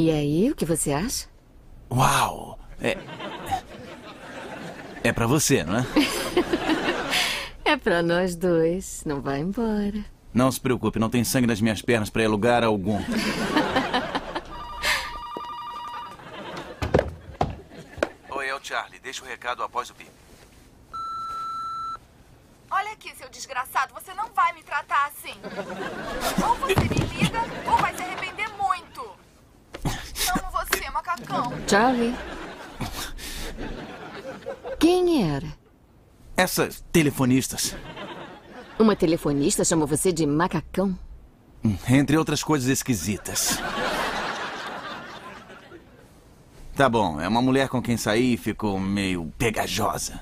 E aí, o que você acha? Uau! É. É pra você, não é? É pra nós dois. Não vai embora. Não se preocupe, não tem sangue nas minhas pernas pra ir a lugar algum. Oi, é o Charlie. Deixa o recado após o bip. Olha aqui, seu desgraçado, você não vai me tratar assim. Ou você me liga, ou vai se arrepender Charlie. Quem era? Essas telefonistas, Uma telefonista chamou você de macacão? entre outras coisas esquisitas. Tá bom, é uma mulher com quem saí e ficou meio pegajosa.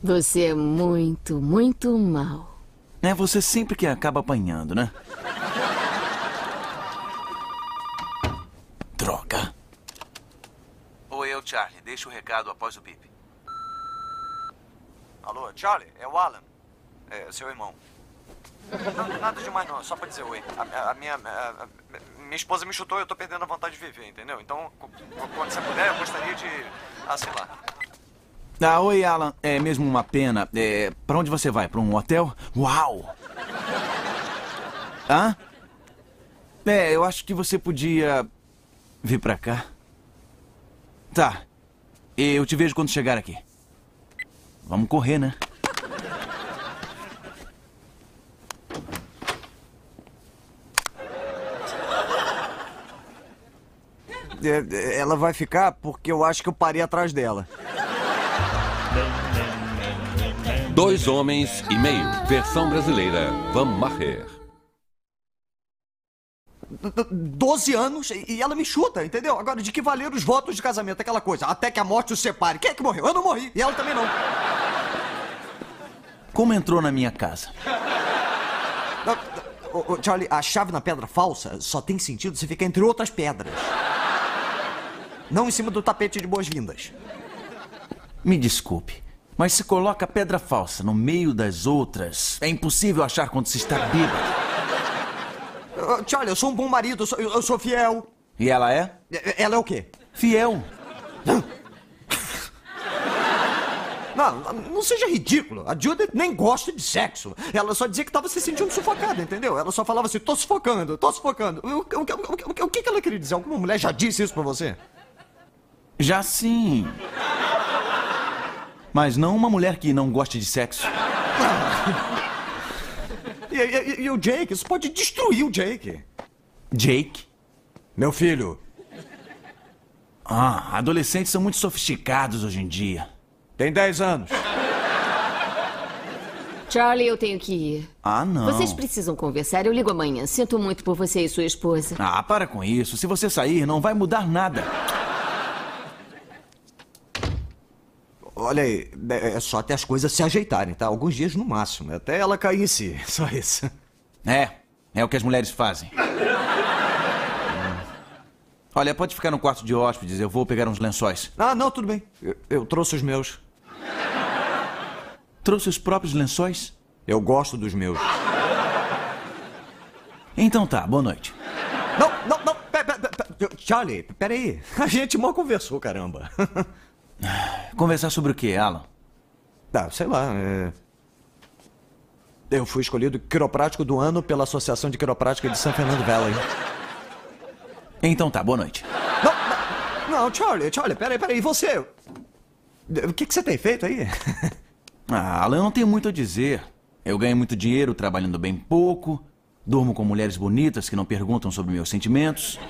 Você é muito, muito mal. É você sempre que acaba apanhando, né? Droga. Oi, é Deixa o recado após o bip. Alô, Charlie, é o Alan. É, seu irmão. Não, nada demais não, só pra dizer oi. A, a- minha, a- a- minha esposa me chutou e eu tô perdendo a vontade de viver, entendeu? Então, qu- qu- quando você puder, eu gostaria de... Ah, sei lá. Ah, oi, Alan. É mesmo uma pena. É, pra onde você vai? Pra um hotel? Uau! Hã? É, eu acho que você podia vir pra cá. Tá. Eu te vejo quando chegar aqui. Vamos correr, né? É, ela vai ficar porque eu acho que eu parei atrás dela. Dois homens e meio. Versão brasileira. Van Maher. 12 anos e ela me chuta, entendeu? Agora, de que valeram os votos de casamento? Aquela coisa, até que a morte os separe. Quem é que morreu? Eu não morri. E ela também não. Como entrou na minha casa? Charlie, a chave na pedra falsa só tem sentido se ficar entre outras pedras. Não em cima do tapete de boas-vindas. Me desculpe, mas se coloca pedra falsa no meio das outras, é impossível achar quando se está bêbado. Ah, Charlie, eu sou um bom marido, eu sou, eu- eu sou fiel. E ela é? Ela é o quê? Fiel. Não, não seja ridículo. A Judith nem gosta de sexo. Ela só dizia que estava se sentindo sufocada, entendeu? Ela só falava assim, tô sufocando, tô sufocando. O, o, o, o, o que que ela queria dizer? Alguma mulher já disse isso pra você? Já sim. Mas não uma mulher que não goste de sexo. E, e- e o Jake? Isso pode destruir o Jake. Jake? Meu filho. Ah, adolescentes são muito sofisticados hoje em dia. Tem 10 anos. Charlie, eu tenho que ir. Ah, não. Vocês precisam conversar. Eu ligo amanhã. Sinto muito por você e sua esposa. Ah, para com isso. Se você sair, não vai mudar nada. Olha aí, é é só até as coisas se ajeitarem, tá? Alguns dias no máximo. Até ela cair em si. Só isso. É, é o que as mulheres fazem. Olha, pode ficar no quarto de hóspedes. Eu vou pegar uns lençóis. Ah, não, tudo bem. Eu, eu trouxe os meus. Trouxe os próprios lençóis? Eu gosto dos meus. Então tá, boa noite. Não, não, não. Pe, pe, pe, pe- Charlie, peraí. A gente mal conversou, caramba. Conversar sobre o quê, Alan? Ah, sei lá. é- Eu fui escolhido quiroprático do ano pela Associação de Quiroprática de São Fernando Valley. Então tá, boa noite. Não, não, não, Charlie, Charlie, peraí, peraí. E você? O que, que você tem feito aí? Ah, Alan, eu não tenho muito a dizer. Eu ganho muito dinheiro trabalhando bem pouco. Durmo com mulheres bonitas que não perguntam sobre meus sentimentos.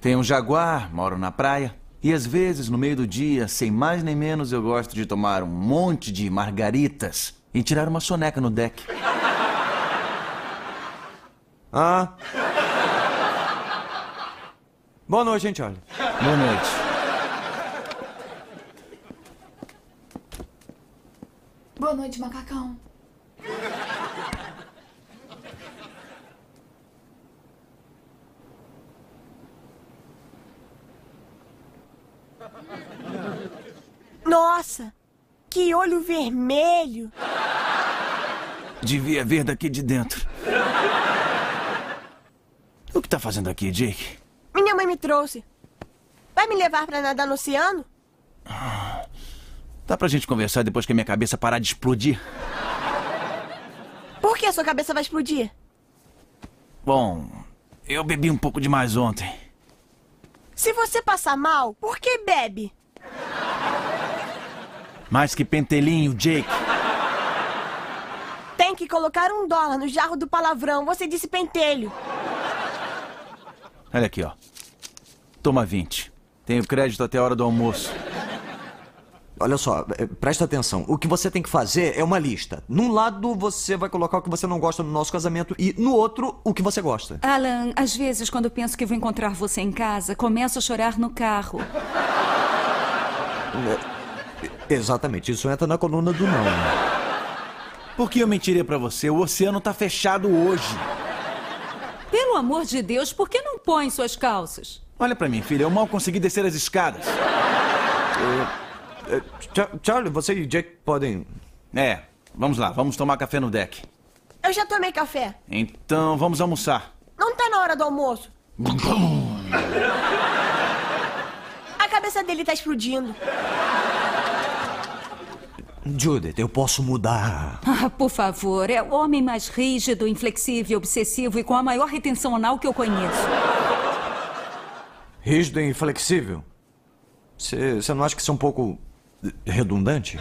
Tenho um jaguar, moro na praia. E às vezes, no meio do dia, sem mais nem menos, eu gosto de tomar um monte de margaritas e tirar uma soneca no deck. Ah. Boa noite, hein, Charlie. Boa noite. Boa noite, macacão. Nossa, que olho vermelho. Devia ver daqui de dentro. O que tá fazendo aqui, Jake? Minha mãe me trouxe. Vai me levar pra nadar no oceano? Dá pra gente conversar depois que a minha cabeça parar de explodir? Por que a sua cabeça vai explodir? Bom, eu bebi um pouco demais ontem. Se você passar mal, por que bebe? Mais que pentelinho, Jake. Tem que colocar um dólar no jarro do palavrão. Você disse pentelho. Olha aqui, ó. Toma 20. Tenho crédito até a hora do almoço. Olha só, eh, presta atenção. O que você tem que fazer é uma lista. Num lado você vai colocar o que você não gosta no nosso casamento e no outro o que você gosta. Alan, às vezes, quando penso que vou encontrar você em casa, começo a chorar no carro. Exatamente, isso entra na coluna do não. Por que eu mentiria pra você? O oceano tá fechado hoje. Pelo amor de Deus, por que não põe suas calças? Olha pra mim, filha. Eu mal consegui descer as escadas. Eh, Cha- Charlie, você e Jake podem. É, vamos lá. Vamos tomar café no deck. Eu já tomei café. Então, vamos almoçar. Não tá na hora do almoço. A cabeça dele tá explodindo. Judith, eu posso mudar. Ah, por favor, é o homem mais rígido, inflexível, obsessivo e com a maior retenção anal que eu conheço. Rígido e inflexível. Você você não acha que isso é um pouco redundante?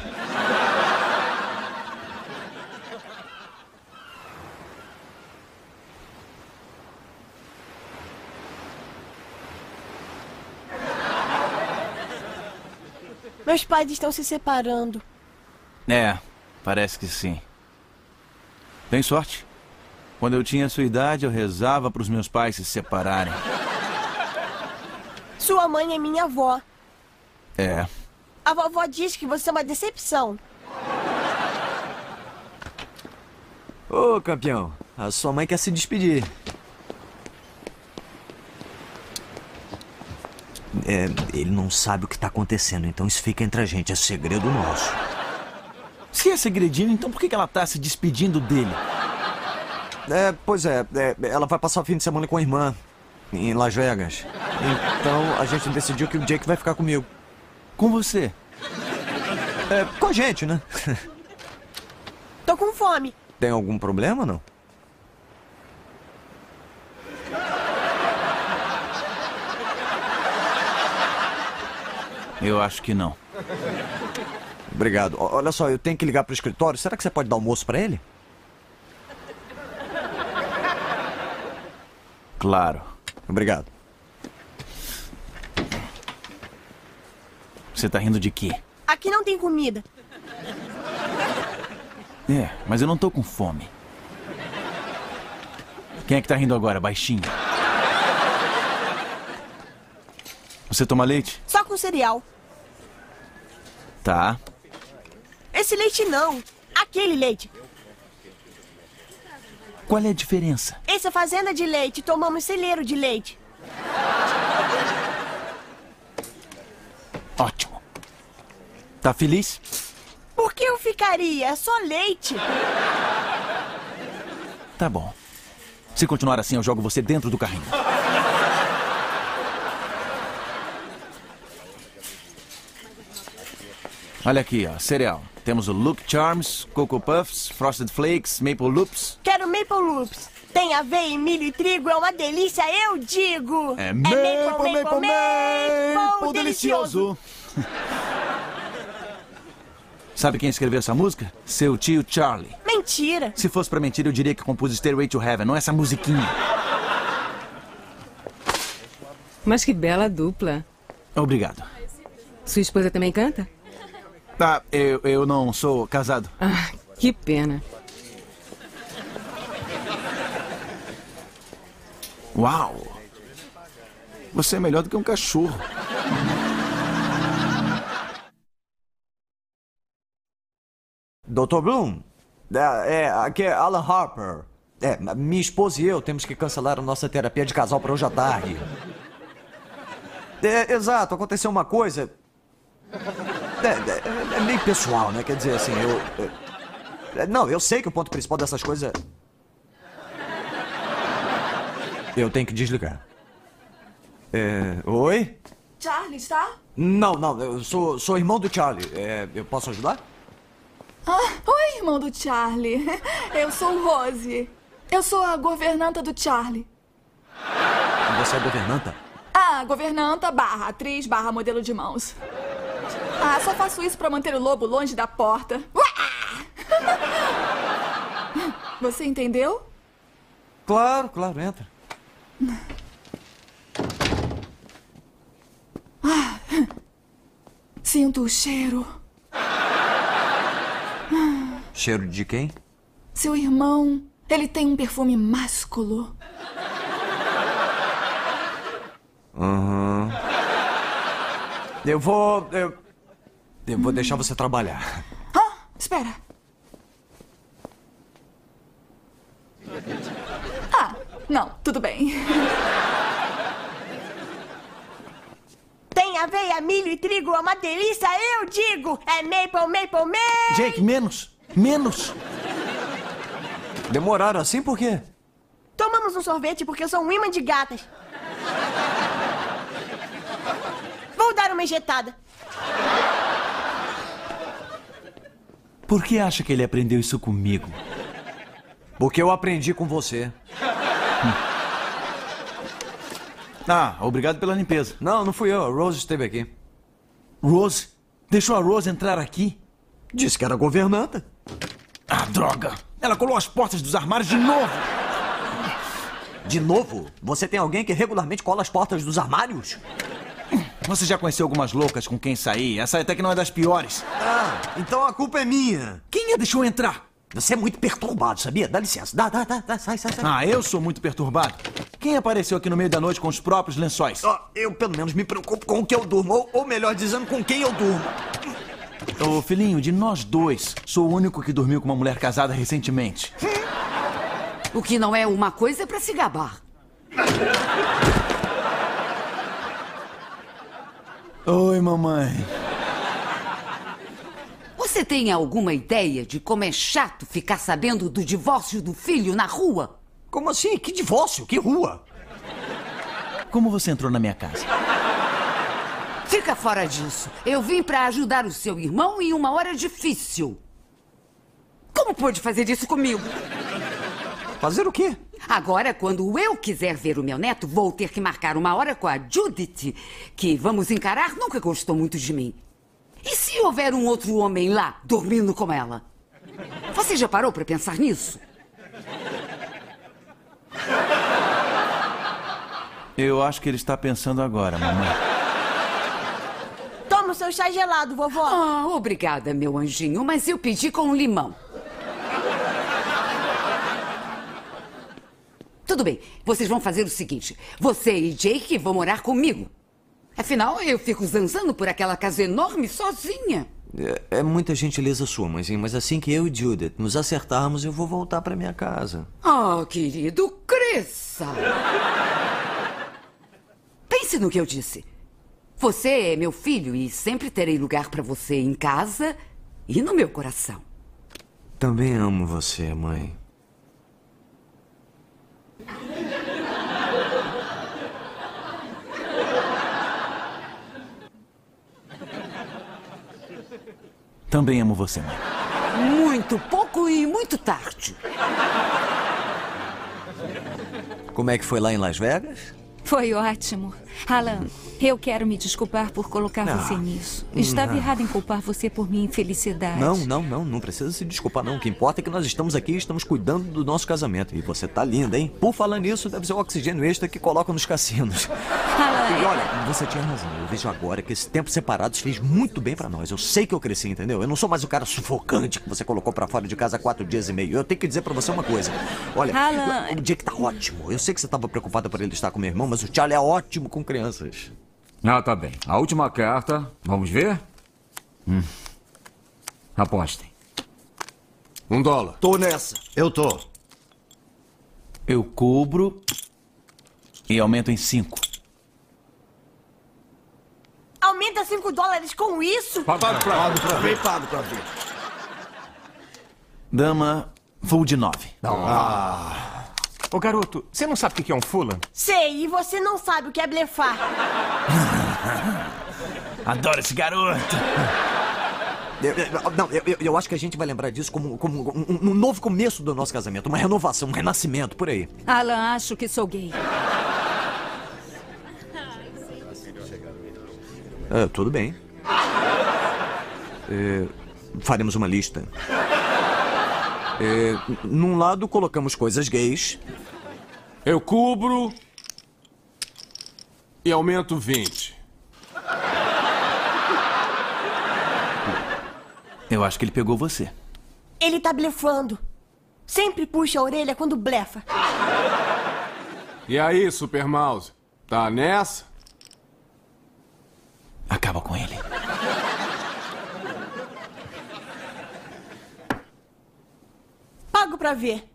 Meus pais estão se separando. É, parece que sim. Tem sorte. Quando eu tinha a sua idade, eu rezava pros meus pais se separarem. Sua mãe é minha avó. É. A vovó diz que você é uma decepção. Ô, campeão, a sua mãe quer se despedir. É, ele não sabe o que tá acontecendo, então isso fica entre a gente, é segredo nosso. Se é segredinho, então por que ela tá se despedindo dele? É, pois é, é, ela vai passar o fim de semana com a irmã, em Las Vegas. Então a gente decidiu que o Jake vai ficar comigo. Com você. É, com a gente, né? Tô com fome. Tem algum problema, não? Eu acho que não. Obrigado. O- Olha só, eu tenho que ligar pro escritório. Será que você pode dar almoço pra ele? Claro. Obrigado. Você tá rindo de quê? Aqui não tem comida. É, mas eu não tô com fome. Quem é que tá rindo agora, baixinho? Você toma leite? Só com cereal. Tá. Esse leite não. Aquele leite. Qual é a diferença? Essa é fazenda de leite. Tomamos celeiro de leite. Ótimo. Tá feliz? Por que eu ficaria? É só leite. Tá bom. Se continuar assim, eu jogo você dentro do carrinho. Olha aqui, ó, cereal. Temos o Luke Charms, Cocoa Puffs, Frosted Flakes, Maple Loops. Quero Maple Loops. Tem aveia, milho e trigo. É uma delícia, eu digo. É maple, maple, maple, delicioso. Sabe quem escreveu essa música? Seu tio Charlie. Mentira. Se fosse pra mentir, eu diria que compus Stairway to Heaven, não essa musiquinha. Mas que bela dupla. Obrigado. Sua esposa também canta? Tá, eu, eu não sou casado. Ah, que pena. Uau! Você é melhor do que um cachorro. Dr. Bloom, é, é, aqui é Alan Harper. É, minha esposa e eu temos que cancelar a nossa terapia de casal para hoje à tarde. É, exato, aconteceu uma coisa. É, é- é meio pessoal, né? Quer dizer, assim, eu. é- não, eu sei que o ponto principal dessas coisas é. Eu tenho que desligar. É. Oi? Charlie, está? Não, não, eu sou, sou irmão do Charlie. É, eu posso ajudar? Ah, oi, irmão do Charlie. Eu sou Rose. Eu sou a governanta do Charlie. Você é governanta? Ah, governanta barra atriz barra modelo de mãos. Ah, só faço isso pra manter o lobo longe da porta. Você entendeu? Claro, claro, entra. Sinto o cheiro. Cheiro de quem? Seu irmão, ele tem um perfume másculo. Eu vou. Eu, eu vou deixar você trabalhar. Ah, espera. Ah, não, tudo bem. Tem aveia, milho e trigo, é uma delícia, eu digo! É maple, maple, maple! Jake, menos! Menos! Demoraram assim por quê? Tomamos um sorvete porque eu sou um imã de gatas. Vou dar uma injetada. Por que acha que ele aprendeu isso comigo? Porque eu aprendi com você. Ah, obrigado pela limpeza. Não, não fui eu. A Rose esteve aqui. Rose? Deixou a Rose entrar aqui? Disse que era governanta. Ah, droga! Ela colou as portas dos armários de novo! De novo? Você tem alguém que regularmente cola as portas dos armários? Você já conheceu algumas loucas com quem sair? Essa até que não é das piores. Ah, então a culpa é minha. Quem a deixou entrar? Você é muito perturbado, sabia? Dá licença. Dá, dá, dá, dá. Sai, sai, sai. Ah, eu sou muito perturbado. Quem apareceu aqui no meio da noite com os próprios lençóis? Ó, eu pelo menos me preocupo com o que eu durmo, ou, ou melhor dizendo, com quem eu durmo. Ô, filhinho, de nós dois, sou o único que dormiu com uma mulher casada recentemente. O que não é uma coisa é pra se gabar. Oi, mamãe. Você tem alguma ideia de como é chato ficar sabendo do divórcio do filho na rua? Como assim? Que divórcio? Que rua? Como você entrou na minha casa? Fica fora disso. Eu vim pra ajudar o seu irmão em uma hora difícil. Como pôde fazer isso comigo? Fazer o quê? Agora, quando eu quiser ver o meu neto, vou ter que marcar uma hora com a Judith, que vamos encarar nunca gostou muito de mim. E se houver um outro homem lá, dormindo com ela? Você já parou pra pensar nisso? Eu acho que ele está pensando agora, mamãe. Toma o seu chá gelado, vovó. Ah, obrigada, meu anjinho, mas eu pedi com limão. Tudo bem, vocês vão fazer o seguinte: você e Jake vão morar comigo. Afinal, eu fico zanzando por aquela casa enorme sozinha. É, é muita gentileza sua, mãezinha, mas assim que eu e Judith nos acertarmos, eu vou voltar pra minha casa. Oh, querido, cresça! Pense no que eu disse. Você é meu filho e sempre terei lugar pra você em casa e no meu coração. Também amo você, mãe. Também amo você, mãe. Muito pouco e muito tarde. Como é que foi lá em Las Vegas? Foi ótimo. Alan, eu quero me desculpar por colocar você nisso. Estava errado em culpar você por minha infelicidade. Não, não, não, não precisa se desculpar não. O que importa é que nós estamos aqui e estamos cuidando do nosso casamento. E você tá linda, hein? Por falar nisso, deve ser o oxigênio extra que colocam nos cassinos. E olha, você tinha razão. Eu vejo agora que esse tempo separados fez muito bem pra nós. Eu sei que eu cresci, entendeu? Eu não sou mais o cara sufocante que você colocou pra fora de casa há quatro dias e meio. Eu tenho que dizer pra você uma coisa. Olha, Alan. o Jake tá ótimo. Eu sei que você tava preocupada por ele estar com meu irmão, mas o Charlie é ótimo com crianças. Ah, tá bem. A última carta. Vamos ver? Hum. Apostem. Um dólar. Tô nessa. Eu tô. Eu cubro e aumento em cinco. Aumenta 5 dólares com isso? Pago pra... Pago pra ver, pago pra ver. Dama, full de nove. Ô garoto, você não sabe o que é um Fulan? Sei, e você não sabe o que é blefar. Adoro esse garoto. Eu- eu- não, eu, eu- eu acho que a gente vai lembrar disso como, como um, um novo começo do nosso casamento. Uma renovação, um renascimento, por aí. Alan, acho que sou gay. É, tudo bem. É, faremos uma lista. É, num lado colocamos coisas gays. Eu cubro e aumento 20. Eu acho que ele pegou você. Ele tá blefando. Sempre puxa a orelha quando blefa. E aí, Super Mouse? Tá nessa? Acaba com ele. Pago pra ver.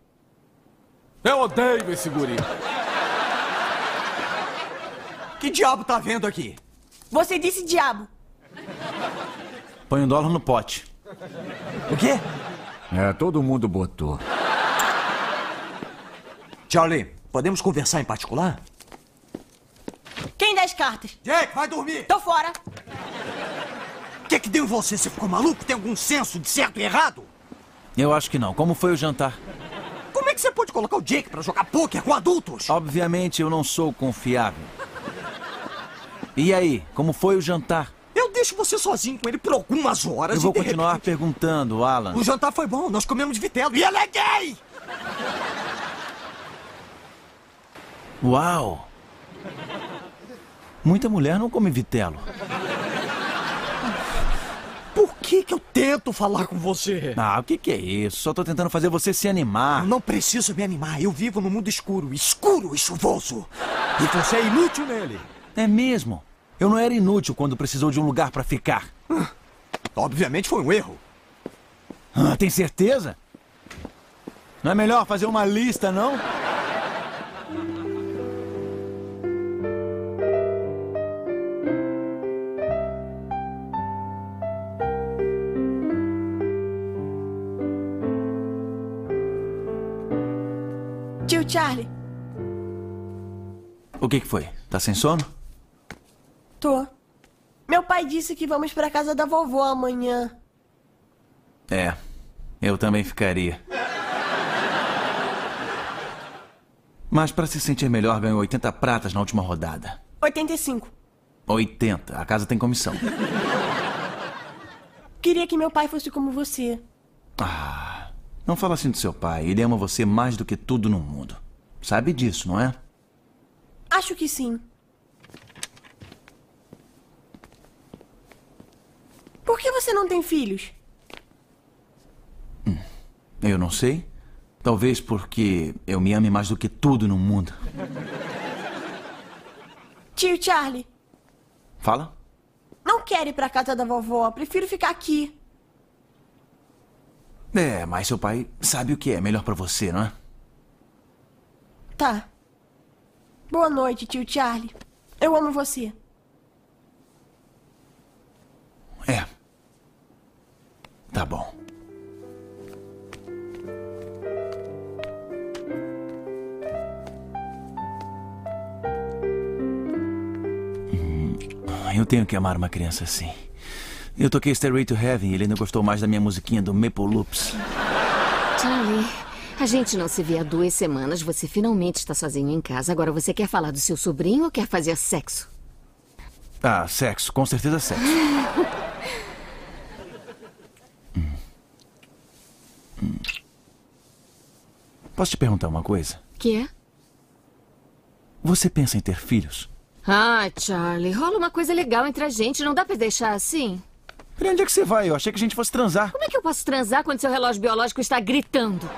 Eu odeio esse guri. Que diabo tá vendo aqui? Você disse diabo. Põe um dólar no pote. O quê? É, todo mundo botou. Charlie, podemos conversar em particular? Quem dá as cartas? Jake, vai dormir! Tô fora. O que, que deu em você? Você ficou maluco? Tem algum senso de certo e errado? Eu acho que não. Como foi o jantar? Como é que você pode colocar o Jake pra jogar pôquer com adultos? Obviamente eu não sou confiável. E aí, como foi o jantar? Eu deixo você sozinho com ele por algumas horas Eu vou continuar perguntando, Alan. repente- O jantar foi bom, nós comemos vitelo e ele é gay! Uau! Muita mulher não come vitelo. Que que eu tento falar com você? Ah, o que, que é isso? Só tô tentando fazer você se animar. Eu não preciso me animar, eu vivo num mundo escuro, escuro e chuvoso. E você é inútil nele. É mesmo? Eu não era inútil quando precisou de um lugar pra ficar. Obviamente foi um erro. Ah, tem certeza? Não é melhor fazer uma lista, não? Tio Charlie, O que, que foi? Tá sem sono? tô. Meu pai disse que vamos pra casa da vovó amanhã. É, eu também ficaria. Mas pra se sentir melhor, ganhou 80 pratas na última rodada. 85. 80. A casa tem comissão. Queria que meu pai fosse como você. Não fala assim do seu pai. Ele ama você mais do que tudo no mundo. Sabe disso, não é? Acho que sim. Por que você não tem filhos? Eu não sei. Talvez porque eu me ame mais do que tudo no mundo. Tio Charlie, Fala? não quero ir pra casa da vovó. Prefiro ficar aqui. É, mas seu pai sabe o que é melhor pra você, não é? Tá. Boa noite, tio Charlie. Eu amo você. É. Tá bom. Hum, Eu tenho que amar uma criança assim. Eu toquei Stairway to Heaven e ele ainda gostou mais da minha musiquinha do Maple Loops. Charlie, a gente não se vê há duas semanas. Você finalmente está sozinho em casa. Agora você quer falar do seu sobrinho ou quer fazer sexo? Ah, sexo, com certeza sexo. Hum. Hum. Posso te perguntar uma coisa? Que é? Você pensa em ter filhos? Ah, Charlie, rola uma coisa legal entre a gente. Não dá pra deixar assim? Pra onde é que você vai? Eu achei que a gente fosse transar. Como é que eu posso transar quando seu relógio biológico está gritando?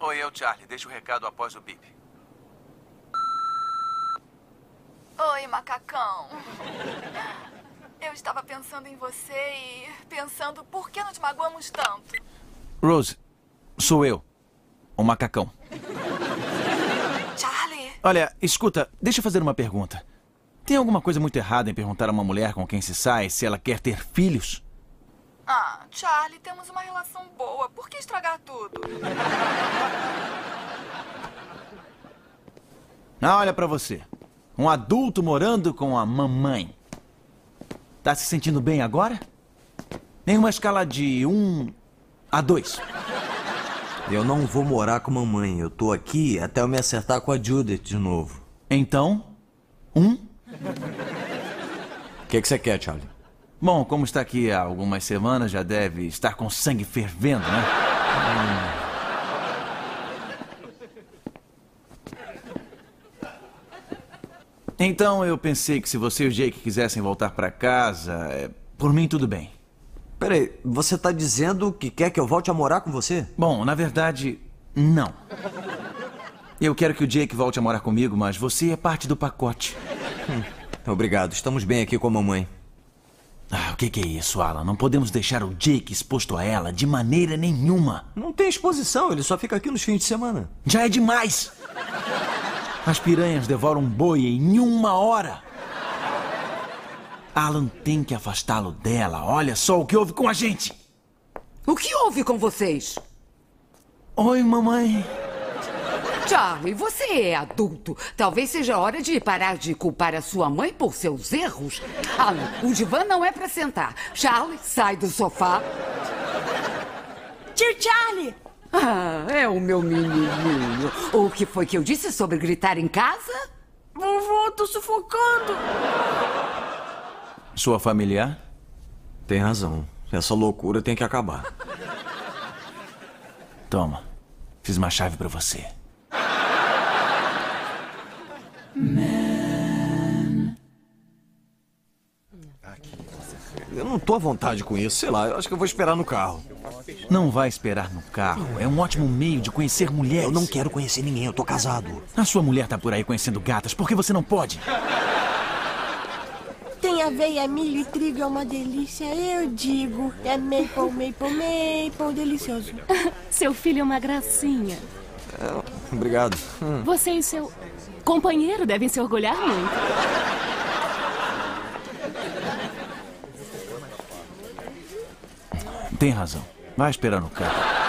Oi, eu, Charlie. Deixa o recado após o bip. Oi, macacão. Eu estava pensando em você e pensando por que nos magoamos tanto. Rose, sou eu. O macacão. Charlie, Olha, escuta, deixa eu fazer uma pergunta. Tem alguma coisa muito errada em perguntar a uma mulher com quem se sai se ela quer ter filhos? Ah, Charlie, temos uma relação boa. Por que estragar tudo? Ah, olha pra você. Um adulto morando com a mamãe. Tá se sentindo bem agora? Em uma escala de 1 a 2. Eu não vou morar com mamãe. Eu tô aqui até eu me acertar com a Judith de novo. Então, um? O que, que você quer, Charlie? Bom, como está aqui há algumas semanas, já deve estar com sangue fervendo, né? Então eu pensei que se você e o Jake quisessem voltar pra casa, é, por mim tudo bem. Peraí, você tá dizendo que quer que eu volte a morar com você? Bom, na verdade, não. Eu quero que o Jake volte a morar comigo, mas você é parte do pacote. Obrigado, estamos bem aqui com a mamãe. Ah, o que, que é isso, Alan? Não podemos deixar o Jake exposto a ela de maneira nenhuma. Não tem exposição, ele só fica aqui nos fins de semana. Já é demais! As piranhas devoram um boi em uma hora. Alan tem que afastá-lo dela. Olha só o que houve com a gente. O que houve com vocês? Oi, mamãe. Charlie, você é adulto. Talvez seja hora de parar de culpar a sua mãe por seus erros. Alan, o divã não é pra sentar. Charlie, sai do sofá. Tio Charlie! Ah, é o meu menininho. O que foi que eu disse sobre gritar em casa? Vovô, tô sufocando. Sua familiar? Tem razão. Essa loucura tem que acabar. Toma. Fiz uma chave pra você. Eu não tô à vontade com isso. Sei lá, eu acho que eu vou esperar no carro. Não vai esperar no carro. É um ótimo meio de conhecer mulheres. Eu não quero conhecer ninguém, eu tô casado. A sua mulher tá por aí conhecendo gatas. Por que você não pode? Tem aveia, milho e trigo, é uma delícia, eu digo. É maple, maple, maple, delicioso. Seu filho é uma gracinha. É, obrigado. Hum. Você e seu companheiro devem se orgulhar muito. Tem razão. Vai esperar no carro.